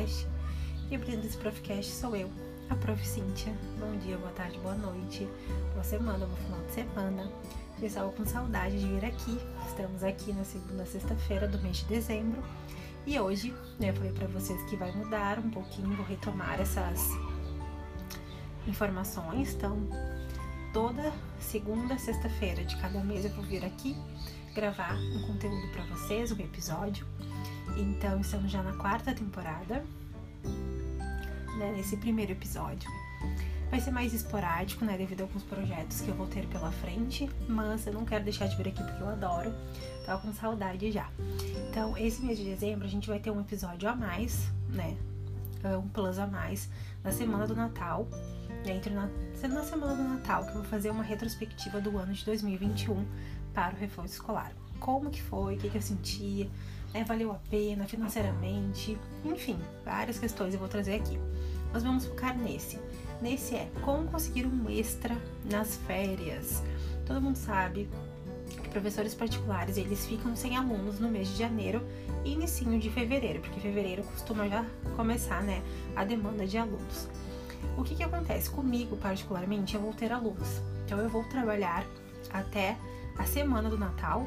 Profcast. E abrindo esse Profcast sou eu, a Prof. Cíntia. Bom dia, boa tarde, boa noite, boa semana, bom final de semana. Eu estava com saudade de vir aqui. Estamos aqui na segunda sexta-feira do mês de dezembro. E hoje, né, eu falei para vocês que vai mudar um pouquinho, vou retomar essas informações. Então, toda segunda sexta-feira de cada mês eu vou vir aqui gravar um conteúdo para vocês, um episódio. Então, estamos já na quarta temporada, né, nesse primeiro episódio. Vai ser mais esporádico, né, devido a alguns projetos que eu vou ter pela frente, mas eu não quero deixar de vir aqui porque eu adoro. Tava com saudade já. Então, esse mês de dezembro a gente vai ter um episódio a mais, né, um plus a mais na semana do Natal. Entre na, na semana do Natal, que eu vou fazer uma retrospectiva do ano de 2021 para o reforço escolar. Como que foi, o que, que eu sentia, né, valeu a pena financeiramente, enfim, várias questões eu vou trazer aqui. Nós vamos focar nesse. Nesse é como conseguir um extra nas férias. Todo mundo sabe que professores particulares eles ficam sem alunos no mês de janeiro e início de fevereiro, porque fevereiro costuma já começar, né, a demanda de alunos. O que que acontece comigo particularmente? Eu vou ter alunos, então eu vou trabalhar até a semana do Natal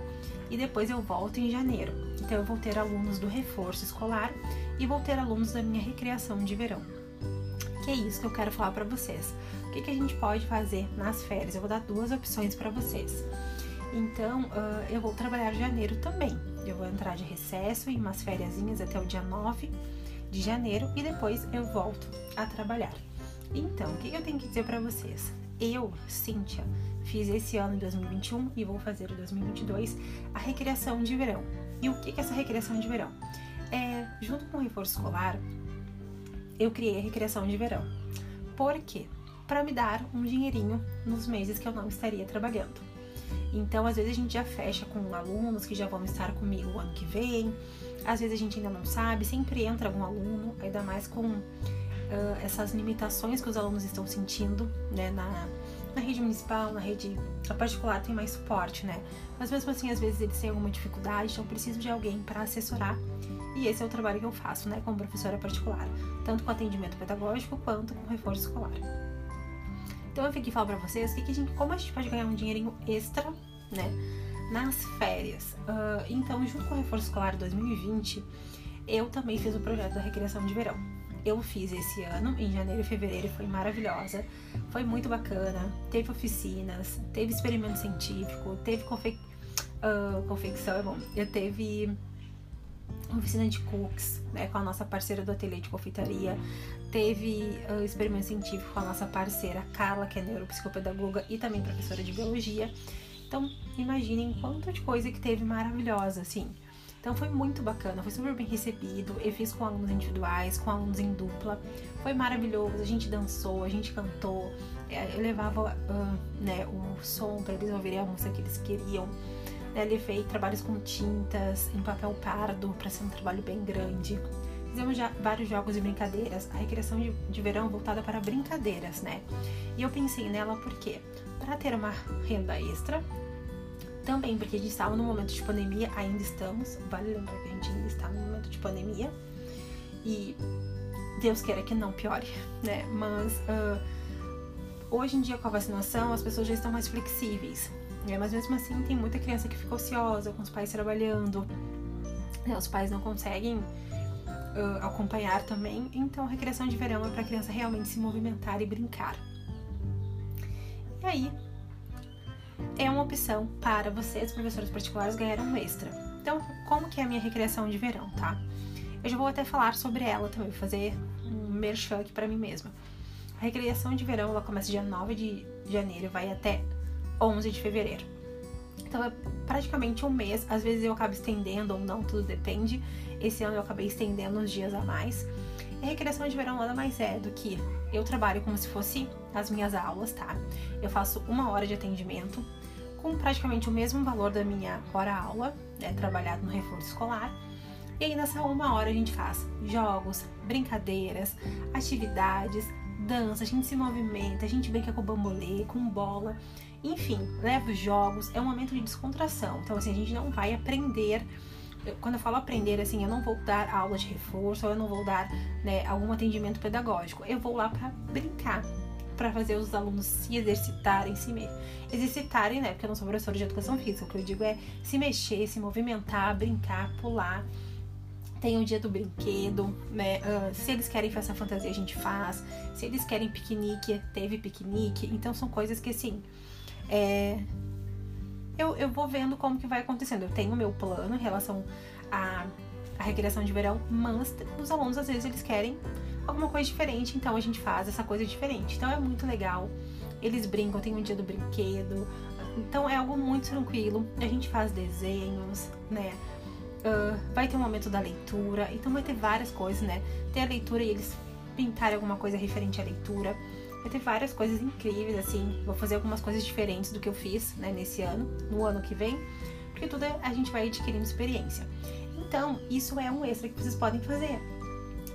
e depois eu volto em janeiro. Então eu vou ter alunos do reforço escolar e vou ter alunos da minha recreação de verão. Que é isso que eu quero falar para vocês. O que, que a gente pode fazer nas férias? Eu vou dar duas opções para vocês. Então, uh, eu vou trabalhar janeiro também. Eu vou entrar de recesso em umas férias até o dia 9 de janeiro e depois eu volto a trabalhar. Então, o que, eu tenho que dizer para vocês? Eu, Cíntia, fiz esse ano em 2021 e vou fazer em 2022 a recreação de verão. E o que é essa recreação de verão? É, junto com o reforço escolar, eu criei a recreação de verão. Por quê? Para me dar um dinheirinho nos meses que eu não estaria trabalhando. Então, às vezes a gente já fecha com alunos que já vão estar comigo o ano que vem. Às vezes a gente ainda não sabe, sempre entra algum aluno, ainda mais com uh, essas limitações que os alunos estão sentindo, né, na, na rede municipal, na rede particular tem mais suporte, né? Mas mesmo assim, às vezes eles têm alguma dificuldade, então preciso de alguém para assessorar. E esse é o trabalho que eu faço, né, como professora particular, tanto com atendimento pedagógico quanto com reforço escolar. Então eu vim aqui falar para vocês que, que a gente, como a gente pode ganhar um dinheirinho extra, né, nas férias. Uh, então, junto com o reforço escolar 2020, eu também fiz o projeto da recreação de verão eu fiz esse ano, em janeiro e fevereiro, foi maravilhosa, foi muito bacana. Teve oficinas, teve experimento científico, teve confe uh, confecção, é bom, eu teve oficina de cookies, né, com a nossa parceira do ateliê de confeitaria, teve uh, experimento científico com a nossa parceira Carla, que é neuropsicopedagoga e também professora de biologia. Então, imaginem quanto de coisa que teve maravilhosa, assim. Então foi muito bacana, foi super bem recebido. Eu fiz com alunos individuais, com alunos em dupla. Foi maravilhoso. A gente dançou, a gente cantou. É, eu levava uh, né, o som para eles ouvirem a música que eles queriam. Eu levei trabalhos com tintas em papel pardo para ser um trabalho bem grande. Fizemos já vários jogos e brincadeiras. A recreação de, de verão voltada para brincadeiras, né? E eu pensei nela porque para ter uma renda extra também porque a gente estava no momento de pandemia, ainda estamos, vale lembrar que a gente ainda está no momento de pandemia. E Deus queira que não piore, né? Mas uh, hoje em dia com a vacinação as pessoas já estão mais flexíveis. Né? Mas mesmo assim tem muita criança que fica ociosa, com os pais trabalhando. Né? Os pais não conseguem uh, acompanhar também. Então a recreação de verão é para a criança realmente se movimentar e brincar. E aí, é uma opção para vocês, professores particulares, ganharem um extra. Então, como que é a minha recreação de verão, tá? Eu já vou até falar sobre ela também, fazer um merchan aqui para mim mesma. A recreação de verão, ela começa dia 9 de janeiro e vai até 11 de fevereiro. Então, é praticamente um mês. Às vezes eu acabo estendendo ou não, tudo depende. Esse ano eu acabei estendendo uns dias a mais. E a recreação de verão nada mais é do que eu trabalho como se fosse as minhas aulas, tá? Eu faço uma hora de atendimento com praticamente o mesmo valor da minha hora-aula, né, trabalhado no reforço escolar. E aí nessa uma hora a gente faz jogos, brincadeiras, atividades, dança, a gente se movimenta, a gente brinca com bambolê, com bola, enfim, leva os jogos, é um momento de descontração. Então assim, a gente não vai aprender quando eu falo aprender, assim, eu não vou dar aula de reforço, eu não vou dar né, algum atendimento pedagógico. Eu vou lá para brincar, para fazer os alunos se exercitarem, se me... exercitarem, né? Porque eu não sou professora de educação física. O que eu digo é se mexer, se movimentar, brincar, pular. Tem o dia do brinquedo, né? Uh, se eles querem festa fantasia, a gente faz. Se eles querem piquenique, teve piquenique. Então são coisas que assim. É... Eu, eu vou vendo como que vai acontecendo. Eu tenho o meu plano em relação à, à recreação de verão, mas os alunos às vezes eles querem alguma coisa diferente, então a gente faz essa coisa diferente. Então é muito legal. Eles brincam, tem um dia do brinquedo. Então é algo muito tranquilo. A gente faz desenhos, né? Uh, vai ter um momento da leitura, então vai ter várias coisas, né? Tem a leitura e eles pintarem alguma coisa referente à leitura. Vai ter várias coisas incríveis, assim. Vou fazer algumas coisas diferentes do que eu fiz, né, nesse ano, no ano que vem, porque tudo é, a gente vai adquirindo experiência. Então, isso é um extra que vocês podem fazer.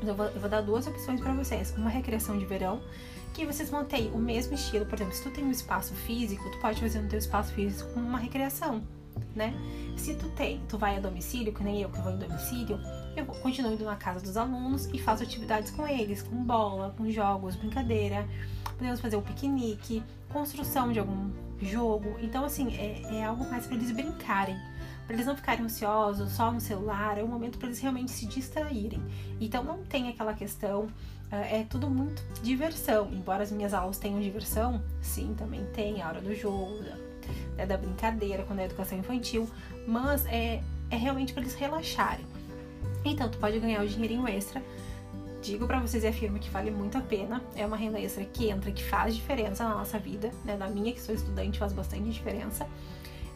Eu vou, eu vou dar duas opções para vocês. Uma recreação de verão, que vocês mantêm o mesmo estilo. Por exemplo, se tu tem um espaço físico, tu pode fazer no teu espaço físico uma recreação né? Se tu tem, tu vai a domicílio, que nem eu que vou em domicílio, eu continuo indo na casa dos alunos e faço atividades com eles, com bola, com jogos, brincadeira. Podemos fazer um piquenique, construção de algum jogo. Então, assim, é, é algo mais para eles brincarem para eles não ficarem ansiosos só no celular, é um momento para eles realmente se distraírem. Então não tem aquela questão, é tudo muito diversão. Embora as minhas aulas tenham diversão, sim, também tem a hora do jogo, né, da brincadeira, quando é educação infantil, mas é, é realmente para eles relaxarem. Então, tu pode ganhar o dinheirinho extra. Digo para vocês e afirmo que vale muito a pena. É uma renda extra que entra, que faz diferença na nossa vida, né? Na minha, que sou estudante, faz bastante diferença.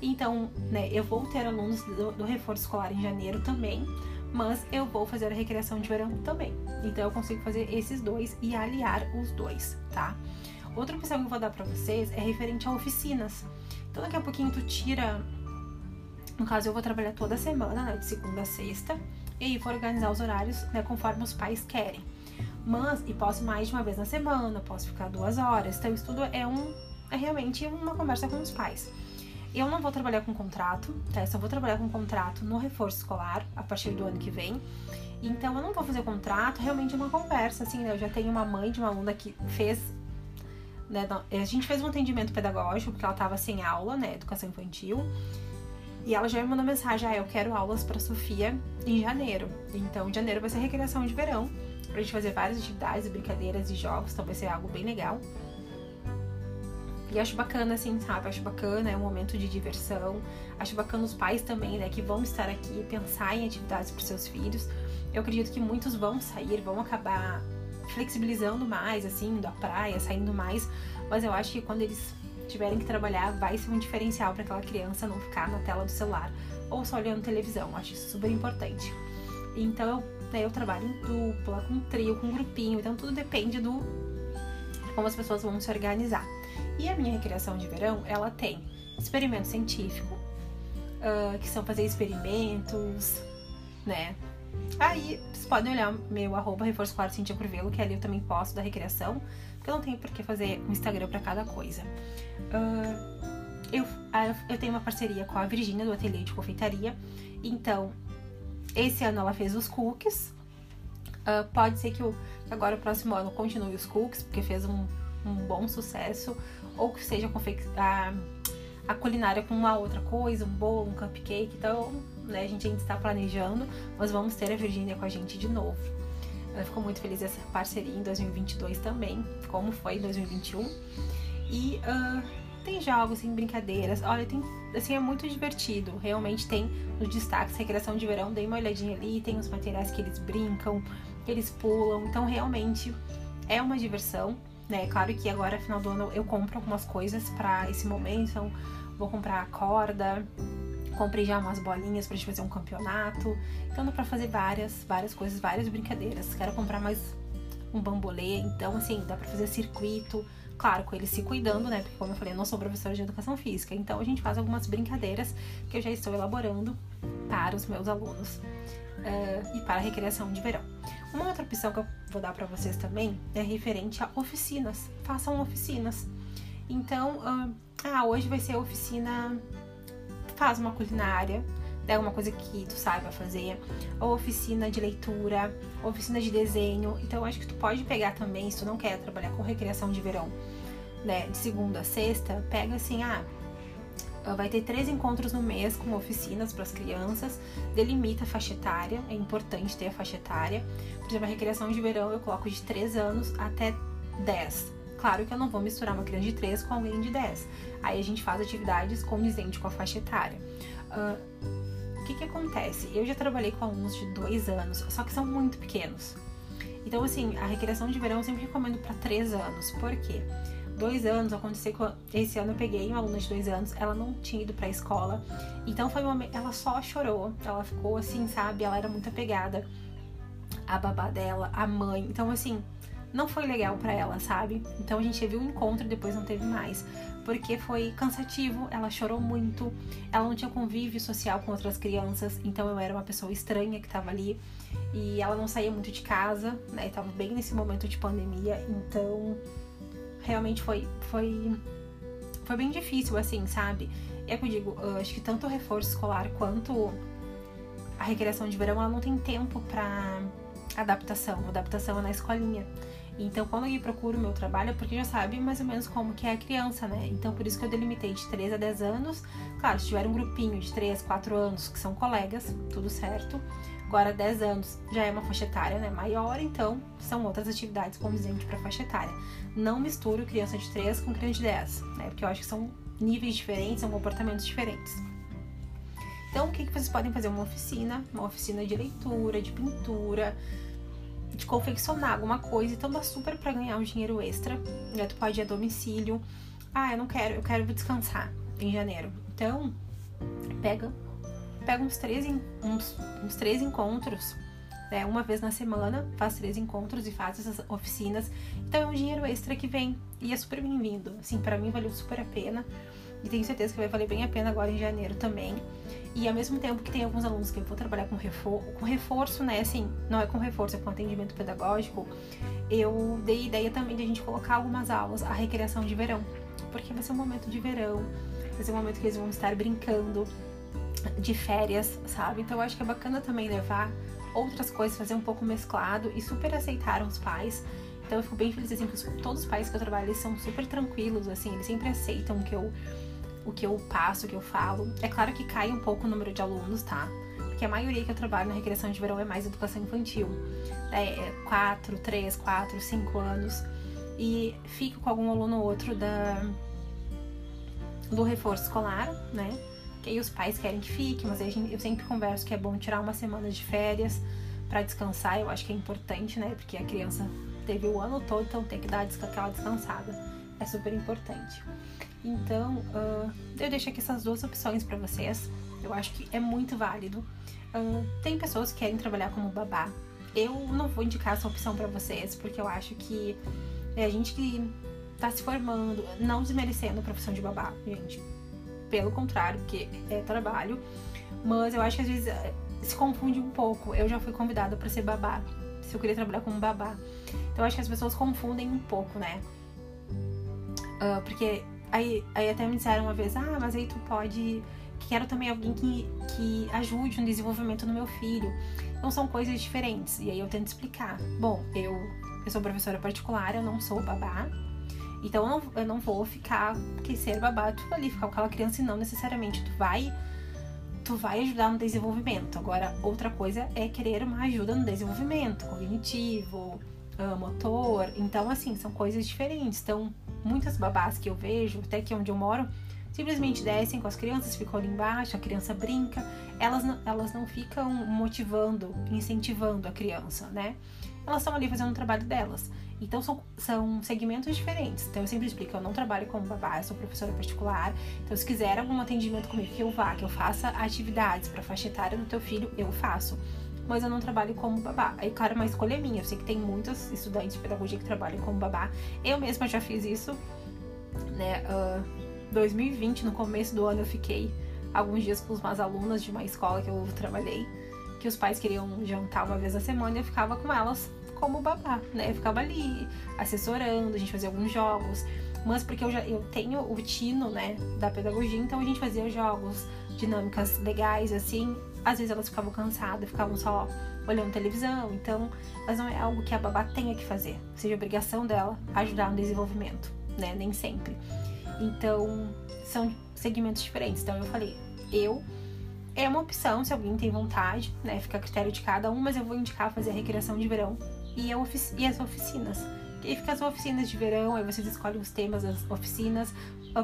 Então, né, eu vou ter alunos do, do reforço escolar em janeiro também, mas eu vou fazer a recreação de verão também. Então, eu consigo fazer esses dois e aliar os dois, tá? Outra opção que eu vou dar para vocês é referente a oficinas. Então daqui a pouquinho tu tira. No caso, eu vou trabalhar toda semana, né? De segunda a sexta. E vou organizar os horários, né? Conforme os pais querem. Mas, e posso mais de uma vez na semana, posso ficar duas horas. Então, isso tudo é um. É realmente uma conversa com os pais. Eu não vou trabalhar com contrato, tá? Eu só vou trabalhar com contrato no reforço escolar a partir do ano que vem. Então, eu não vou fazer contrato, realmente é uma conversa, assim, né? Eu já tenho uma mãe de uma aluna que fez né, a gente fez um atendimento pedagógico porque ela estava sem aula, né, educação infantil. E ela já me mandou mensagem: ah, eu quero aulas para Sofia em janeiro. Então, em janeiro vai ser recreação de verão, pra gente fazer várias atividades, brincadeiras e jogos, então vai ser algo bem legal. E acho bacana, assim, sabe? Acho bacana, é um momento de diversão. Acho bacana os pais também, né, que vão estar aqui, pensar em atividades para seus filhos. Eu acredito que muitos vão sair, vão acabar flexibilizando mais, assim, da praia, saindo mais. Mas eu acho que quando eles tiverem que trabalhar, vai ser um diferencial para aquela criança não ficar na tela do celular ou só olhando televisão. Acho isso super importante. Então eu, né, eu trabalho em dupla, com trio, com grupinho, então tudo depende do como as pessoas vão se organizar. E a minha recreação de verão, ela tem experimento científico, uh, que são fazer experimentos, né? Aí vocês podem olhar meu arroba reforço claro Cintia Curvelo, que ali eu também posto da recreação, porque eu não tenho por que fazer um Instagram para cada coisa. Uh, eu, eu tenho uma parceria com a Virgínia do Ateliê de Confeitaria, então esse ano ela fez os cookies. Uh, pode ser que, o, que agora o próximo ano continue os cookies, porque fez um, um bom sucesso, ou que seja a, a culinária com uma outra coisa, um bolo, um cupcake. Então, né? A gente ainda está planejando, mas vamos ter a Virgínia com a gente de novo. Ela ficou muito feliz essa parceria em 2022 também, como foi em 2021. E uh, tem jogos, tem brincadeiras. Olha, tem, assim, é muito divertido. Realmente tem nos destaques recreação de verão. Dei uma olhadinha ali, tem os materiais que eles brincam, que eles pulam. Então, realmente é uma diversão. Né? Claro que agora, final do ano, eu compro algumas coisas para esse momento. Então, vou comprar corda, Comprei já umas bolinhas pra gente fazer um campeonato. Então dá pra fazer várias, várias coisas, várias brincadeiras. Quero comprar mais um bambolê. Então, assim, dá pra fazer circuito. Claro, com ele se cuidando, né? Porque, como eu falei, eu não sou professora de educação física. Então, a gente faz algumas brincadeiras que eu já estou elaborando para os meus alunos uh, e para a recreação de verão. Uma outra opção que eu vou dar para vocês também é referente a oficinas. Façam oficinas. Então, uh, ah, hoje vai ser a oficina faz uma culinária, é uma coisa que tu saiba fazer, ou oficina de leitura, oficina de desenho. Então eu acho que tu pode pegar também, se tu não quer trabalhar com recreação de verão, né, de segunda a sexta, pega assim, ah, vai ter três encontros no mês com oficinas para as crianças, delimita a faixa etária, é importante ter a faixa etária. Por exemplo, a recreação de verão eu coloco de 3 anos até 10. Claro que eu não vou misturar uma criança de 3 com alguém de 10. Aí a gente faz atividades condizentes com a faixa etária. Uh, o que, que acontece? Eu já trabalhei com alunos de 2 anos, só que são muito pequenos. Então, assim, a recreação de verão eu sempre recomendo para 3 anos. Por quê? dois anos, aconteceu que esse ano eu peguei uma aluna de dois anos, ela não tinha ido pra escola, então foi uma, ela só chorou, ela ficou assim, sabe, ela era muito apegada à babá dela, à mãe, então assim, não foi legal para ela, sabe? Então a gente teve um encontro e depois não teve mais, porque foi cansativo, ela chorou muito, ela não tinha convívio social com outras crianças, então eu era uma pessoa estranha que tava ali e ela não saía muito de casa, né? Tava bem nesse momento de pandemia, então realmente foi, foi, foi bem difícil, assim, sabe? É que eu digo, eu acho que tanto o reforço escolar quanto a recreação de verão, ela não tem tempo para adaptação. Adaptação é na escolinha. Então, quando eu procuro o meu trabalho, é porque já sabe mais ou menos como que é a criança, né? Então, por isso que eu delimitei de 3 a 10 anos. Claro, se tiver um grupinho de 3, 4 anos que são colegas, tudo certo. Agora, 10 anos já é uma faixa etária né, maior, então são outras atividades condizentes para faixa etária. Não misturo criança de 3 com criança de 10, né, porque eu acho que são níveis diferentes, são comportamentos diferentes. Então, o que, que vocês podem fazer? Uma oficina, uma oficina de leitura, de pintura, de confeccionar alguma coisa. Então, dá super para ganhar um dinheiro extra. Né? Tu pode ir a domicílio. Ah, eu não quero, eu quero descansar em janeiro. Então, pega pega uns três, uns, uns três encontros, né, uma vez na semana, faz três encontros e faz essas oficinas. Então é um dinheiro extra que vem e é super bem-vindo. Assim, para mim valeu super a pena e tenho certeza que vai valer bem a pena agora em janeiro também. E ao mesmo tempo que tem alguns alunos que eu vou trabalhar com reforço, com reforço, né? Assim, não é com reforço, é com atendimento pedagógico. Eu dei ideia também de a gente colocar algumas aulas a recreação de verão, porque vai ser um momento de verão, vai ser um momento que eles vão estar brincando, de férias, sabe? Então eu acho que é bacana também levar outras coisas, fazer um pouco mesclado e super aceitaram os pais. Então eu fico bem feliz assim, que todos os pais que eu trabalho eles são super tranquilos, assim, eles sempre aceitam que eu, o que eu passo, o que eu falo. É claro que cai um pouco o número de alunos, tá? Porque a maioria que eu trabalho na recreação de verão é mais educação infantil. É 4, 3, 4, 5 anos. E fico com algum aluno ou outro da, do reforço escolar, né? que aí os pais querem que fique, mas eu sempre converso que é bom tirar uma semana de férias para descansar, eu acho que é importante, né? Porque a criança teve o ano todo, então tem que dar aquela descansada. É super importante. Então, uh, eu deixo aqui essas duas opções para vocês. Eu acho que é muito válido. Uh, tem pessoas que querem trabalhar como babá. Eu não vou indicar essa opção para vocês, porque eu acho que é a gente que tá se formando, não desmerecendo a profissão de babá, gente pelo contrário, porque é trabalho. Mas eu acho que às vezes eh, se confunde um pouco. Eu já fui convidada para ser babá, se eu queria trabalhar como babá. Então eu acho que as pessoas confundem um pouco, né? Uh, porque aí, aí até me disseram uma vez, ah, mas aí tu pode. Quero também alguém que, que ajude no desenvolvimento do meu filho. Então são coisas diferentes. E aí eu tento explicar. Bom, eu, eu sou professora particular, eu não sou babá, então eu não, eu não vou ficar que ser babá, tu ali ficar com aquela criança e não necessariamente tu vai tu vai ajudar no desenvolvimento. Agora, outra coisa é querer uma ajuda no desenvolvimento cognitivo, uh, motor. Então, assim, são coisas diferentes. Então, muitas babás que eu vejo, até que onde eu moro, simplesmente descem com as crianças, ficam ali embaixo, a criança brinca, elas não, elas não ficam motivando, incentivando a criança, né? Elas estão ali fazendo o trabalho delas. Então são, são segmentos diferentes. Então eu sempre explico, eu não trabalho como babá, eu sou professora particular. Então se quiser algum atendimento comigo que eu vá, que eu faça atividades para faixa etária do teu filho, eu faço. Mas eu não trabalho como babá. Aí, claro, uma escolha é minha. Eu sei que tem muitos estudantes de pedagogia que trabalham como babá. Eu mesma já fiz isso, né? Uh, 2020, no começo do ano, eu fiquei alguns dias com umas alunas de uma escola que eu trabalhei, que os pais queriam jantar uma vez a semana e eu ficava com elas como babá, né? Eu ficava ali assessorando, a gente fazia alguns jogos. mas porque eu já eu tenho o tino, né, da pedagogia, então a gente fazia jogos, dinâmicas legais, assim. Às vezes elas ficavam cansadas, ficavam só olhando televisão, então, mas não é algo que a babá tenha que fazer, seja obrigação dela ajudar no desenvolvimento, né, nem sempre. Então, são segmentos diferentes. Então, eu falei, eu é uma opção se alguém tem vontade, né? Fica a critério de cada um, mas eu vou indicar fazer a recreação de verão e, e as oficinas. E aí fica as oficinas de verão, aí vocês escolhem os temas das oficinas,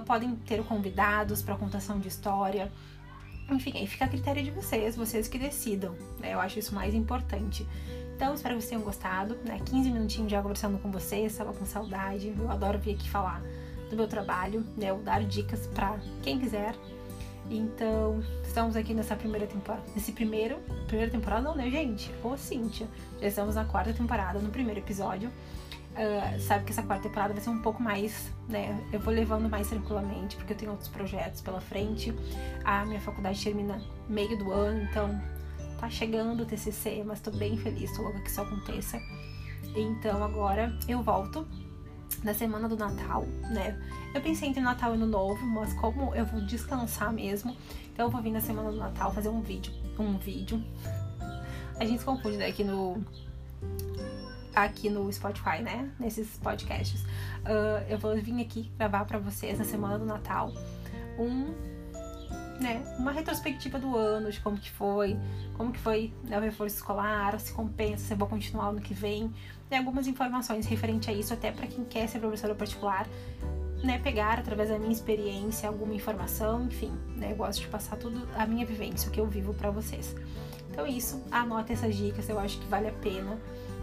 podem ter convidados para contação de história. Enfim, aí fica a critério de vocês, vocês que decidam, né? Eu acho isso mais importante. Então, espero que vocês tenham gostado, né? 15 minutinhos já conversando com vocês, estava com saudade, eu adoro vir aqui falar do meu trabalho, né? Eu dar dicas para quem quiser. Então, estamos aqui nessa primeira temporada. Nesse primeiro. Primeira temporada, não, né, gente? Ô, Cíntia. Já estamos na quarta temporada, no primeiro episódio. Uh, sabe que essa quarta temporada vai ser um pouco mais, né? Eu vou levando mais tranquilamente, porque eu tenho outros projetos pela frente. A minha faculdade termina meio do ano, então tá chegando o TCC, mas tô bem feliz, tô louca que isso aconteça. Então agora eu volto na semana do Natal, né? Eu pensei entre Natal e Ano Novo, mas como eu vou descansar mesmo, então eu vou vir na semana do Natal fazer um vídeo. Um vídeo. A gente se confunde, né? Aqui no. Aqui no Spotify, né? Nesses podcasts. Uh, eu vou vir aqui gravar para vocês na semana do Natal um né, uma retrospectiva do ano, de como que foi, como que foi né, o reforço escolar, se compensa, se eu vou continuar no que vem, né, algumas informações referente a isso, até para quem quer ser professora particular, né, pegar através da minha experiência alguma informação, enfim, né, eu gosto de passar tudo a minha vivência, o que eu vivo para vocês. Então é isso, anota essas dicas, eu acho que vale a pena.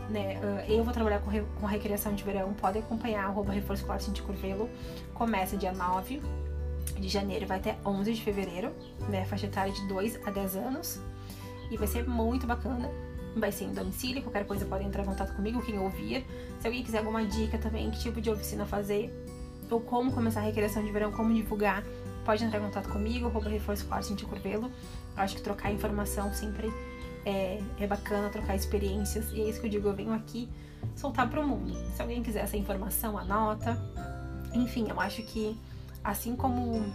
Né? Ah, eu vou trabalhar com, re, com recreação de verão, pode acompanhar arroba reforço escolar Cinti Curvelo, começa dia 9 de janeiro, vai até 11 de fevereiro, né, faixa etária de 2 a 10 anos, e vai ser muito bacana vai ser em domicílio, qualquer coisa pode entrar em contato comigo, quem ouvir. Se alguém quiser alguma dica também, que tipo de oficina fazer, ou como começar a recreação de verão, como divulgar, pode entrar em contato comigo, arroba reforço quarto de Curvelo. Acho que trocar informação sempre é, é bacana, trocar experiências, e é isso que eu digo, eu venho aqui soltar para o mundo. Se alguém quiser essa informação, anota. Enfim, eu acho que assim como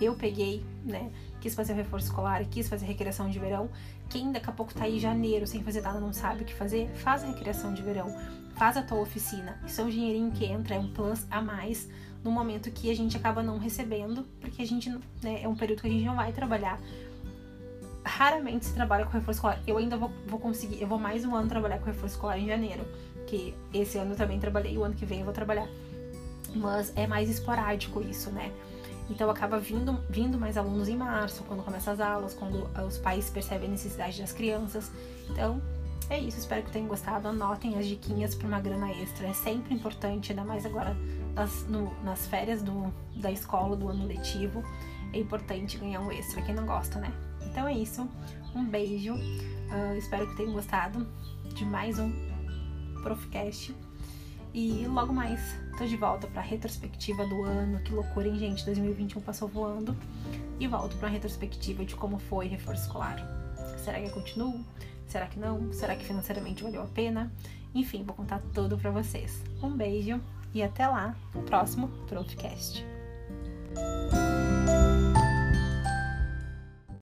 eu peguei, né, quis fazer o reforço escolar, quis fazer recreação de verão, quem daqui a pouco tá aí em janeiro sem fazer nada, não sabe o que fazer, faz a recreação de verão, faz a tua oficina. Isso é um dinheirinho que entra, é um plus a mais no momento que a gente acaba não recebendo, porque a gente, né, é um período que a gente não vai trabalhar. Raramente se trabalha com reforço escolar. Eu ainda vou, vou conseguir, eu vou mais um ano trabalhar com reforço escolar em janeiro, que esse ano eu também trabalhei, o ano que vem eu vou trabalhar. Mas é mais esporádico isso, né? Então acaba vindo, vindo mais alunos em março, quando começam as aulas, quando os pais percebem a necessidade das crianças. Então é isso, espero que tenham gostado. Anotem as diquinhas para uma grana extra. É sempre importante, ainda mais agora nas, no, nas férias do, da escola, do ano letivo. É importante ganhar um extra, quem não gosta, né? Então é isso. Um beijo. Uh, espero que tenham gostado de mais um Profcast. E logo mais tô de volta pra retrospectiva do ano. Que loucura, hein, gente? 2021 passou voando. E volto pra uma retrospectiva de como foi reforço escolar. Será que eu continuo? Será que não? Será que financeiramente valeu a pena? Enfim, vou contar tudo pra vocês. Um beijo e até lá no próximo Profcast.